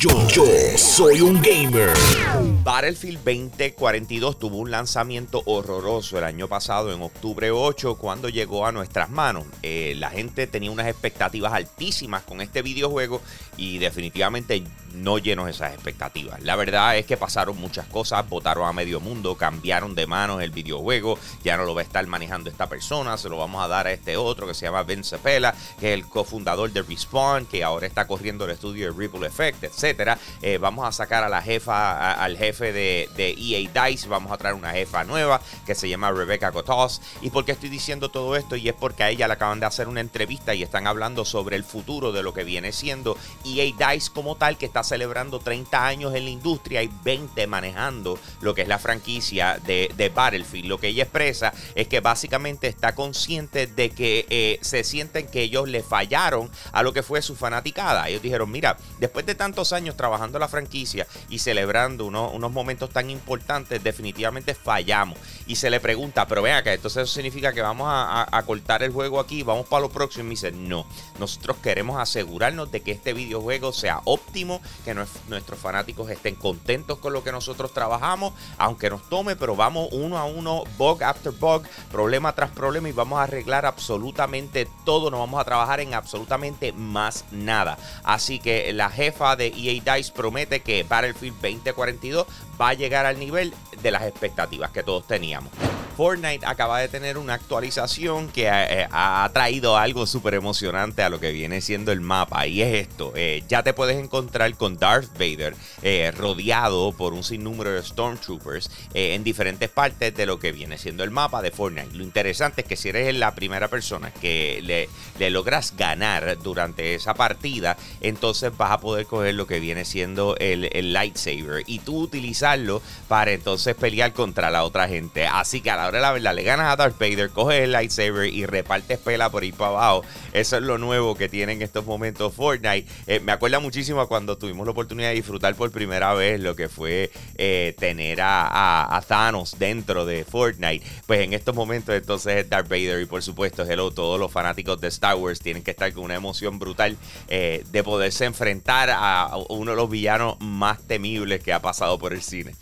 Yo, soy un gamer. Battlefield 2042 tuvo un lanzamiento horroroso el año pasado, en octubre 8, cuando llegó a nuestras manos. Eh, la gente tenía unas expectativas altísimas con este videojuego y definitivamente no llenó esas expectativas. La verdad es que pasaron muchas cosas, votaron a medio mundo, cambiaron de manos el videojuego, ya no lo va a estar manejando esta persona, se lo vamos a dar a este otro que se llama Vince Pela, que es el cofundador de Respawn, que ahora está corriendo el estudio de Ripple Effect, etc. Eh, vamos a sacar a la jefa, al jefe de, EA Dice, vamos a traer una jefa nueva que se llama Rebecca Cotos. ¿Y por qué estoy diciendo todo esto? Y es porque a ella le acaban de hacer una entrevista y están hablando sobre el futuro de lo que viene siendo EA Dice como tal, que está celebrando 30 años en la industria y 20 manejando lo que es la franquicia de, Battlefield. Lo que ella expresa es que básicamente está consciente de que eh, se sienten que ellos le fallaron a lo que fue su fanaticada. Ellos dijeron, mira, después de tantos años, trabajando la franquicia y celebrando unos momentos tan importantes, definitivamente fallamos. Y se le pregunta, pero vea que entonces eso significa que vamos a, cortar el juego aquí, vamos para lo próximo. Y dice, no, nosotros queremos asegurarnos de que este videojuego sea óptimo, que nuestros fanáticos estén contentos con lo que nosotros trabajamos, aunque nos tome, pero vamos uno a uno, bug after bug, problema tras problema y vamos a arreglar absolutamente todo, no vamos a trabajar en absolutamente más nada. Así que la jefa de EA Dice promete que Battlefield 2042 va a llegar al nivel de las expectativas que todos teníamos. Fortnite acaba de tener una actualización que eh, ha, traído algo súper emocionante a lo que viene siendo el mapa. Y es esto: eh, ya te puedes encontrar con Darth Vader eh, rodeado por un sinnúmero de Stormtroopers en diferentes partes de lo que viene siendo el mapa de Fortnite. Lo interesante es que si eres la primera persona que le, le logras ganar durante esa partida, entonces vas a poder coger lo que viene siendo el, el lightsaber y tú utilizarlo para entonces pelear contra la otra gente. Así que a la ahora la verdad, le ganas a Darth Vader, coges el lightsaber y repartes pela por ahí para abajo. Eso es lo nuevo que tiene en estos momentos Fortnite. Eh, me acuerda muchísimo a cuando tuvimos la oportunidad de disfrutar por primera vez lo que fue eh, tener a, Thanos dentro de Fortnite. Pues en estos momentos entonces es Darth Vader y por supuesto, hello, todos los fanáticos de Star Wars tienen que estar con una emoción brutal eh, de poderse enfrentar a uno de los villanos más temibles que ha pasado por el cine.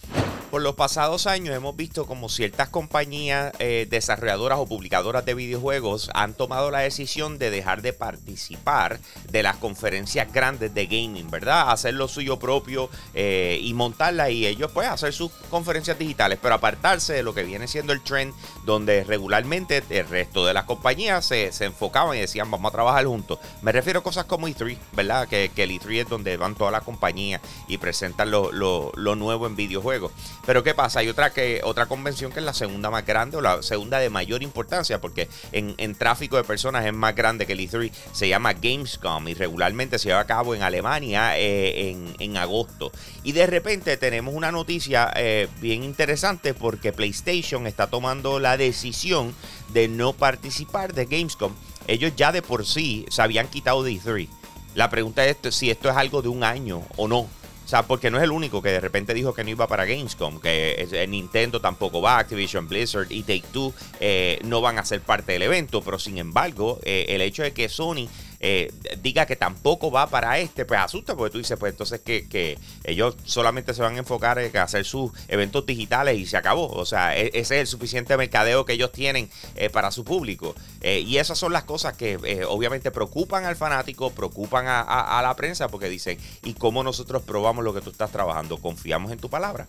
Por los pasados años hemos visto como ciertas compañías eh, desarrolladoras o publicadoras de videojuegos han tomado la decisión de dejar de participar de las conferencias grandes de gaming, ¿verdad? Hacer lo suyo propio eh, y montarla y ellos pues hacer sus conferencias digitales, pero apartarse de lo que viene siendo el trend donde regularmente el resto de las compañías se, enfocaban y decían vamos a trabajar juntos. Me refiero a cosas como E3, ¿verdad? Que, el E3 es donde van todas las compañías y presentan lo, lo nuevo en videojuegos. Pero ¿qué pasa? Hay otra, que, otra convención que es la segunda más grande o la segunda de mayor importancia, porque en, tráfico de personas es más grande que el E3. Se llama Gamescom y regularmente se lleva a cabo en Alemania eh, en, agosto. Y de repente tenemos una noticia eh, bien interesante porque PlayStation está tomando la decisión de no participar de Gamescom. Ellos ya de por sí se habían quitado de E3. La pregunta es si esto es algo de un año o no. O sea, porque no es el único que de repente dijo que no iba para Gamescom, que Nintendo tampoco va, Activision Blizzard y Take Two eh, no van a ser parte del evento, pero sin embargo, eh, el hecho de que Sony eh, diga que tampoco va para este, pues asusta, porque tú dices, pues entonces que, ellos solamente se van a enfocar en hacer sus eventos digitales y se acabó. O sea, e, ese es el suficiente mercadeo que ellos tienen eh, para su público. Eh, y esas son las cosas que obviamente preocupan al fanático, preocupan a la prensa, porque dicen, ¿y cómo nosotros probamos lo que tú estás trabajando? ¿Confiamos en tu palabra?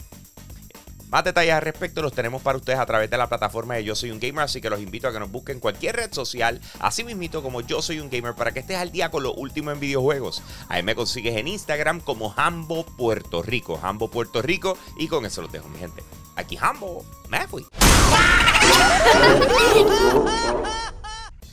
Más detalles al respecto los tenemos para ustedes a través de la plataforma de Yo Soy un Gamer, así que los invito a que nos busquen cualquier red social, así mismito como Yo Soy un Gamer, para que estés al día con lo último en videojuegos. Ahí me consigues en Instagram como Hambo Puerto Rico, Hambo Puerto Rico, y con eso los dejo, mi gente. Aquí Hambo, me fui.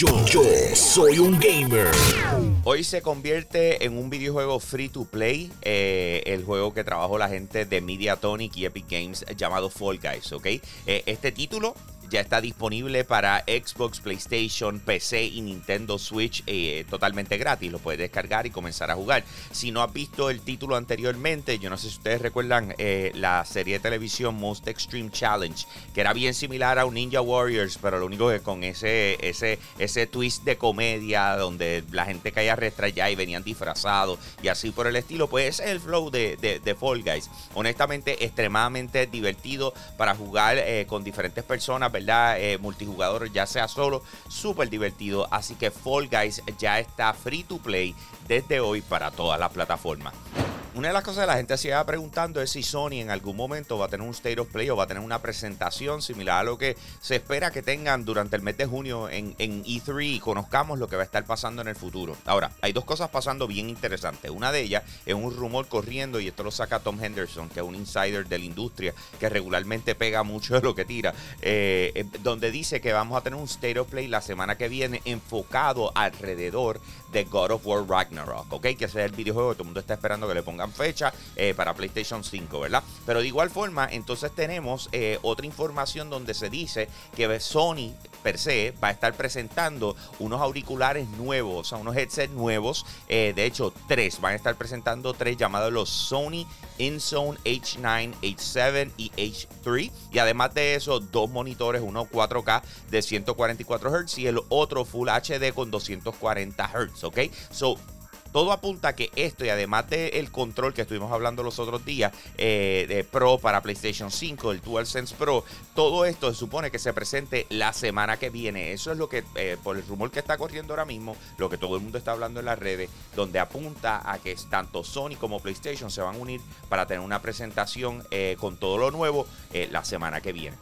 Yo, soy un gamer. Hoy se convierte en un videojuego free to play, eh, el juego que trabajó la gente de Mediatonic y Epic Games llamado Fall Guys, ¿ok? Eh, este título ya está disponible para Xbox, PlayStation, PC y Nintendo Switch eh, totalmente gratis. Lo puedes descargar y comenzar a jugar. Si no has visto el título anteriormente, yo no sé si ustedes recuerdan eh, la serie de televisión Most Extreme Challenge, que era bien similar a un Ninja Warriors, pero lo único que con ese, ese, ese twist de comedia donde la gente caía restrayada y venían disfrazados y así por el estilo, pues es el flow de, de, Fall Guys. Honestamente, extremadamente divertido para jugar eh, con diferentes personas, Eh, multijugador, ya sea solo, súper divertido. Así que Fall Guys ya está free to play desde hoy para todas las plataformas una de las cosas que la gente se iba preguntando es si Sony en algún momento va a tener un State of Play o va a tener una presentación similar a lo que se espera que tengan durante el mes de junio en, E3 y conozcamos lo que va a estar pasando en el futuro. Ahora, hay dos cosas pasando bien interesantes. Una de ellas es un rumor corriendo y esto lo saca Tom Henderson, que es un insider de la industria que regularmente pega mucho de lo que tira, eh, eh, donde dice que vamos a tener un State of Play la semana que viene enfocado alrededor de God of War Ragnarok, ¿ok? Que ese es el videojuego que todo el mundo está esperando que le fecha eh, para PlayStation 5, ¿verdad? Pero de igual forma, entonces tenemos eh, otra información donde se dice que Sony per se va a estar presentando unos auriculares nuevos, o sea, unos headsets nuevos. Eh, de hecho, tres, van a estar presentando tres llamados los Sony InZone H9, H7 y H3. Y además de eso, dos monitores, uno 4K de 144 Hz y el otro Full HD con 240 Hz, ¿ok? So, todo apunta a que esto, y además del control que estuvimos hablando los otros días, eh, de Pro para PlayStation 5, el DualSense Pro, todo esto se supone que se presente la semana que viene. Eso es lo que, eh, por el rumor que está corriendo ahora mismo, lo que todo el mundo está hablando en las redes, donde apunta a que tanto Sony como PlayStation se van a unir para tener una presentación eh, con todo lo nuevo la semana que viene.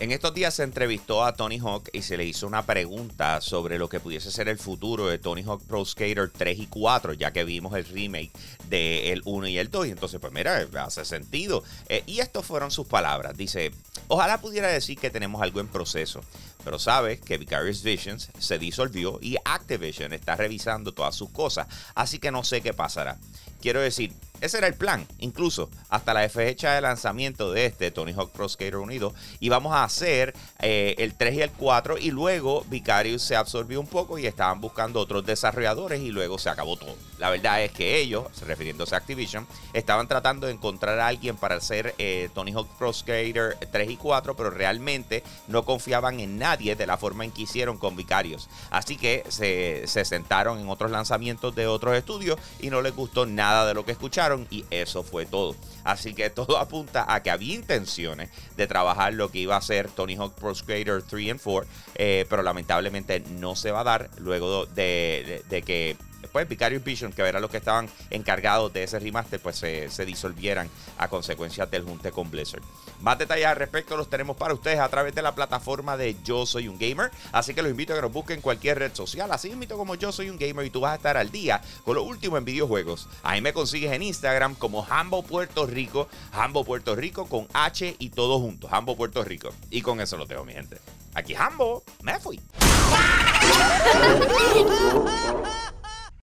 En estos días se entrevistó a Tony Hawk y se le hizo una pregunta sobre lo que pudiese ser el futuro de Tony Hawk Pro Skater 3 y 4, ya que vimos el remake del 1 y el 2. Y entonces, pues mira, hace sentido. Eh, y estas fueron sus palabras. Dice, ojalá pudiera decir que tenemos algo en proceso, pero sabes que Vicarious Visions se disolvió y Activision está revisando todas sus cosas, así que no sé qué pasará. Quiero decir, ese era el plan, incluso hasta la fecha de lanzamiento de este Tony Hawk Pro Skater Unido. Y vamos a hacer eh, el 3 y el 4. Y luego Vicarious se absorbió un poco y estaban buscando otros desarrolladores y luego se acabó todo. La verdad es que ellos, refiriéndose a Activision, estaban tratando de encontrar a alguien para hacer eh, Tony Hawk Pro Skater 3 y 4, pero realmente no confiaban en nadie de la forma en que hicieron con Vicarious. Así que se, se sentaron en otros lanzamientos de otros estudios y no les gustó nada de lo que escucharon y eso fue todo. Así que todo apunta a que había intenciones de trabajar lo que iba a ser Tony Hawk Pro Skater 3 y 4, eh, pero lamentablemente no se va a dar luego de, de que pues Vicarious Vision, que eran los que estaban encargados de ese remaster, pues se, disolvieran a consecuencia del junte con Blizzard. Más detalles al respecto los tenemos para ustedes a través de la plataforma de Yo Soy un Gamer. Así que los invito a que nos busquen en cualquier red social. Así invito como Yo Soy un Gamer y tú vas a estar al día con lo último en videojuegos. Ahí me consigues en Instagram como Hambo Puerto Rico. Hambo Puerto Rico con H y todo juntos. Hambo Puerto Rico. Y con eso lo tengo, mi gente. Aquí Hambo, me fui.